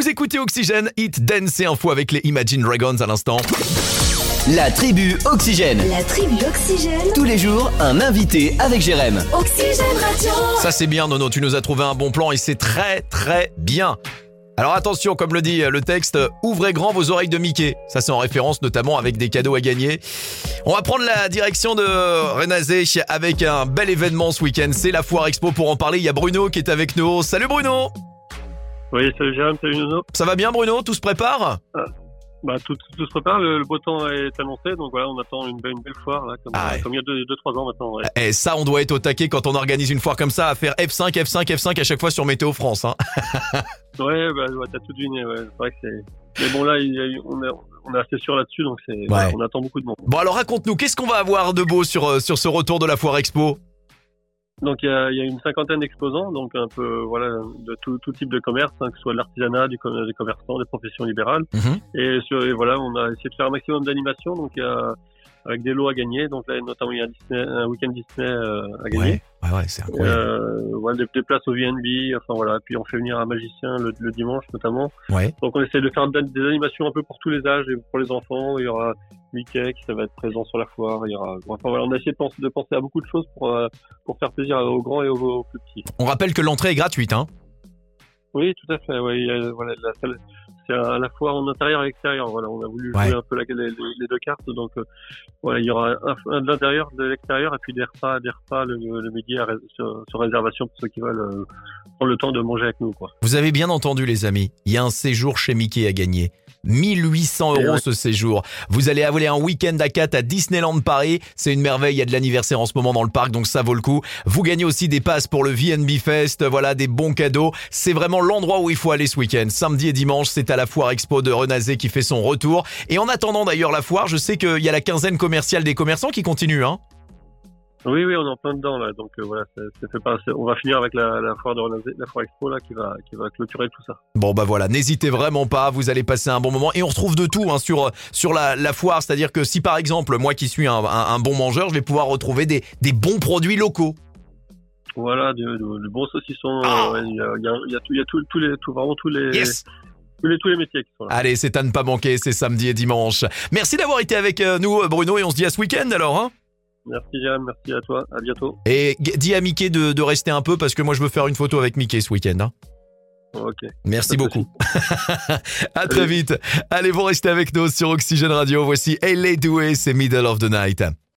Vous écoutez Oxygène, Hit Dance et Info avec les Imagine Dragons à l'instant. La tribu Oxygène. La tribu Oxygène. Tous les jours, un invité avec Jérém. Oxygène Radio. Ça c'est bien Nono, tu nous as trouvé un bon plan et c'est très très bien. Alors attention, comme le dit le texte, ouvrez grand vos oreilles de Mickey. Ça c'est en référence notamment avec des cadeaux à gagner. On va prendre la direction de Renazé avec un bel événement ce week-end. C'est la Foire Expo. Pour en parler, il y a Bruno qui est avec nous. Salut Bruno Oui, salut Jérôme, salut Nono. Ça va bien Bruno Tout se prépare Bah, tout, tout se prépare, le, le beau temps est annoncé, donc voilà, on attend une belle, une belle foire, là, comme, Ah ouais. comme il y a 2-3 ans maintenant. Ouais. Et ça, on doit être au taquet quand on organise une foire comme ça à faire F5, F5, F5 à chaque fois sur Météo France. Hein. Ouais, bah, ouais, t'as tout deviné, ouais. C'est vrai que c'est. Mais bon, là, il y a eu- on, est, on est assez sûr là-dessus, donc c'est. on attend beaucoup de monde. Bon alors raconte-nous, qu'est-ce qu'on va avoir de beau sur, euh, sur ce retour de la Foire Expo? Donc, il y a, y a une cinquantaine d'exposants, donc un peu, voilà, de tout, tout type de commerce, hein, que ce soit de l'artisanat, du com- des commerçants, des professions libérales. Mhm. Et, sur, et voilà, on a essayé de faire un maximum d'animation, donc y a, avec des lots à gagner. Donc là, notamment, il y a un, Disney, un week-end Disney euh, à gagner. Ouais, ouais, c'est incroyable. Euh, voilà, des, des places au VNB, enfin voilà. Puis on fait venir un magicien le, le dimanche notamment. Ouais. Donc on essaie de faire des animations un peu pour tous les âges et pour les enfants. Il y aura Mickey qui ça va être présent sur la foire. Il y aura, enfin voilà, on a essayé de penser, de penser à beaucoup de choses pour euh, pour faire plaisir aux grands et aux, aux plus petits. On rappelle que l'entrée est gratuite. Hein. Oui, tout à fait. Ouais, il y a, voilà, la salle, c'est à la fois en intérieur et extérieur. Voilà, on a voulu jouer Ouais. un peu la- les, deux cartes. Donc, euh, voilà, il y aura un, un de l'intérieur, de l'extérieur, et puis des repas, des repas le, le midi à sur, sur réservation pour ceux qui veulent euh, prendre le temps de manger avec nous, quoi. Vous avez bien entendu les amis, il y a un séjour chez Mickey à gagner. 1800 Et euros ouais. ce séjour. Vous allez avoir un week-end à 4 à Disneyland Paris. C'est une merveille. Il y a de l'anniversaire en ce moment dans le parc, donc ça vaut le coup. Vous gagnez aussi des passes pour le VNB Fest. Voilà, des bons cadeaux. C'est vraiment l'endroit où il faut aller ce week-end. Samedi et dimanche, c'est à la foire expo de Renazé qui fait son retour. Et en attendant d'ailleurs la foire, je sais qu'il y a la quinzaine commerciale des commerçants qui continue, hein. Oui, oui, on est en plein dedans là. Donc euh, voilà, c'est fait pas. On va finir avec la, la foire de Renazé- la foire expo là, qui va qui va clôturer tout ça. Bon bah voilà, n'hésitez vraiment pas, vous allez passer un bon moment et on retrouve de tout hein, sur sur la, la foire, c'est-à-dire que si par exemple moi qui suis un, un- un bon mangeur, je vais pouvoir retrouver des, des bons produits locaux. Voilà, du, du, du bon saucisson. Ah. euh, ouais, Il y, a, y, a, il y a tout, il y a tout, tous les, tout, vraiment tous les, Yes les, tous les métiers qui sont là. Allez, c'est à ne pas manquer, c'est samedi et dimanche. Merci d'avoir été avec euh, nous Bruno et on se dit à ce week-end alors. Hein Merci Jérôme, merci à toi, à bientôt. et dis à Mickey de, de rester un peu parce que moi je veux faire une photo avec Mickey ce week-end. hein. Ok. Merci beaucoup. à très vite. Allez, vous restez avec nous sur Oxygène Radio. Voici LA Doué, c'est Middle of the Night.